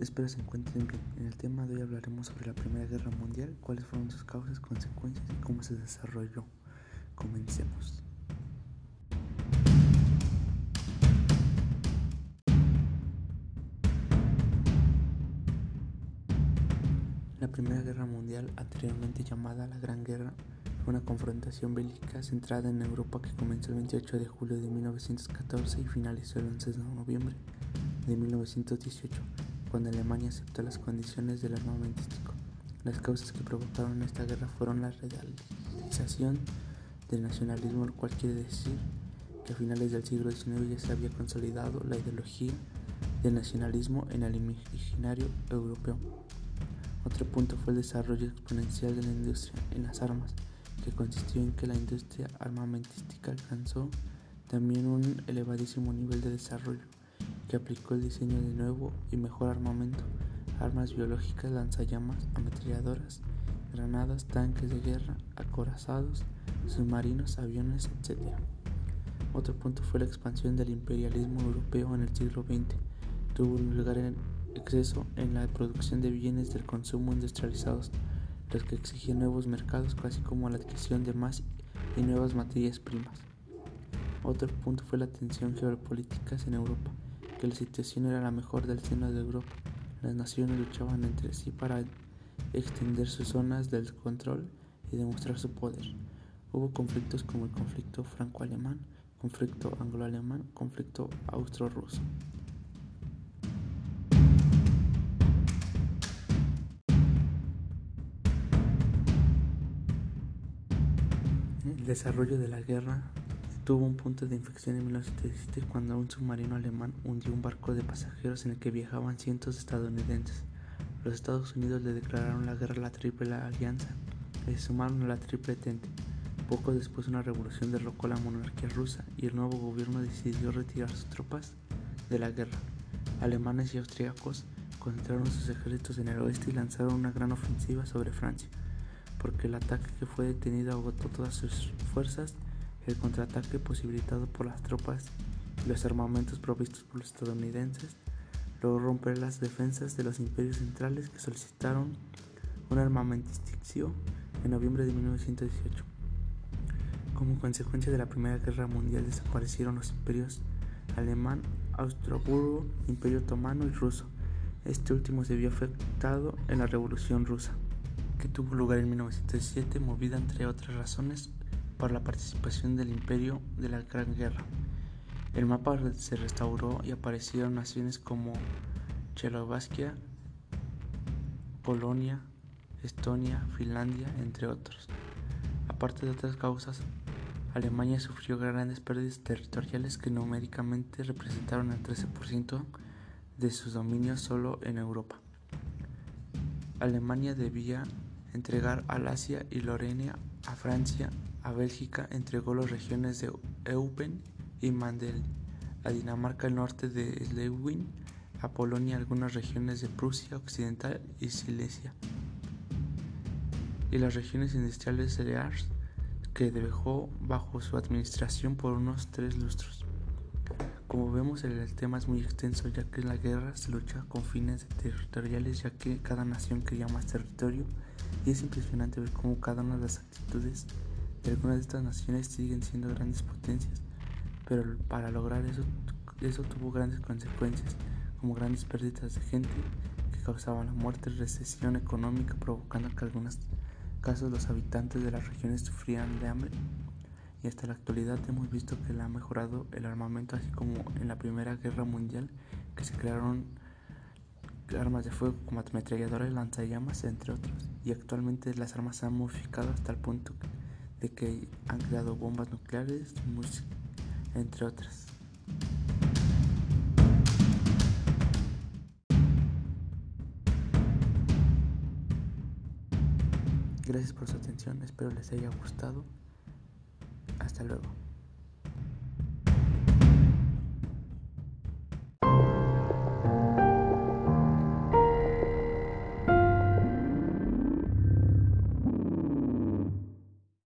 Espero se encuentren bien. En el tema de hoy hablaremos sobre la Primera Guerra Mundial, cuáles fueron sus causas, consecuencias y cómo se desarrolló. Comencemos. La Primera Guerra Mundial, anteriormente llamada la Gran Guerra, fue una confrontación bélica centrada en Europa que comenzó el 28 de julio de 1914 y finalizó el 11 de noviembre de 1918, cuando Alemania aceptó las condiciones del armamentístico. Las causas que provocaron esta guerra fueron la realización del nacionalismo, lo cual quiere decir que a finales del siglo XIX ya se había consolidado la ideología del nacionalismo en el imaginario europeo. Otro punto fue el desarrollo exponencial de la industria en las armas, que consistió en que la industria armamentística alcanzó también un elevadísimo nivel de desarrollo, que aplicó el diseño de nuevo y mejor armamento, armas biológicas, lanzallamas, ametralladoras, granadas, tanques de guerra, acorazados, submarinos, aviones, etc. Otro punto fue la expansión del imperialismo europeo en el siglo XX. Tuvo lugar en exceso en la producción de bienes del consumo industrializados, los que exigían nuevos mercados, así como la adquisición de más y nuevas materias primas. Otro punto fue la tensión geopolítica en Europa, que la situación era la mejor del seno de Europa. Las naciones luchaban entre sí para extender sus zonas del control y demostrar su poder. Hubo conflictos como el conflicto franco-alemán, conflicto anglo-alemán, conflicto austro-ruso. El desarrollo de la guerra tuvo un punto de inflexión en 1917 cuando un submarino alemán hundió un barco de pasajeros en el que viajaban cientos de estadounidenses. Los Estados Unidos le declararon la guerra a la Triple Alianza y se sumaron a la Triple Entente. Poco después una revolución derrocó la monarquía rusa y el nuevo gobierno decidió retirar sus tropas de la guerra. Alemanes y austríacos concentraron sus ejércitos en el oeste y lanzaron una gran ofensiva sobre Francia porque el ataque que fue detenido agotó todas sus fuerzas, el contraataque posibilitado por las tropas y los armamentos provistos por los estadounidenses logró romper las defensas de los imperios centrales que solicitaron un armamentístico en noviembre de 1918. Como consecuencia de la Primera Guerra Mundial desaparecieron los imperios alemán, austroburgo, imperio otomano y ruso. Este último se vio afectado en la Revolución Rusa que tuvo lugar en 1907, movida entre otras razones por la participación del imperio de la Gran Guerra. El mapa se restauró y aparecieron naciones como Checoslovaquia, Polonia, Estonia, Finlandia, entre otros. Aparte de otras causas, Alemania sufrió grandes pérdidas territoriales que numéricamente representaron el 13% de sus dominios solo en Europa. Alemania debía entregar Alasia y Lorena a Francia, a Bélgica entregó las regiones de Eupen y Mandel, a Dinamarca el norte de Schleswig, a Polonia algunas regiones de Prusia Occidental y Silesia, y las regiones industriales de Ars, que dejó bajo su administración por unos tres lustros. Como vemos el tema es muy extenso ya que en la guerra se lucha con fines territoriales ya que cada nación quería más territorio y es impresionante ver cómo cada una de las actitudes algunas de estas naciones siguen siendo grandes potencias, pero para lograr eso, eso tuvo grandes consecuencias, como grandes pérdidas de gente que causaban la muerte recesión económica, provocando que en algunos casos los habitantes de las regiones sufrían de hambre. Y hasta la actualidad hemos visto que le ha mejorado el armamento, así como en la Primera Guerra Mundial, que se crearon armas de fuego como ametralladoras, lanzallamas, entre otros. Y actualmente las armas se han modificado hasta el punto de que han creado bombas nucleares, entre otras. Gracias por su atención, espero les haya gustado. Hasta luego.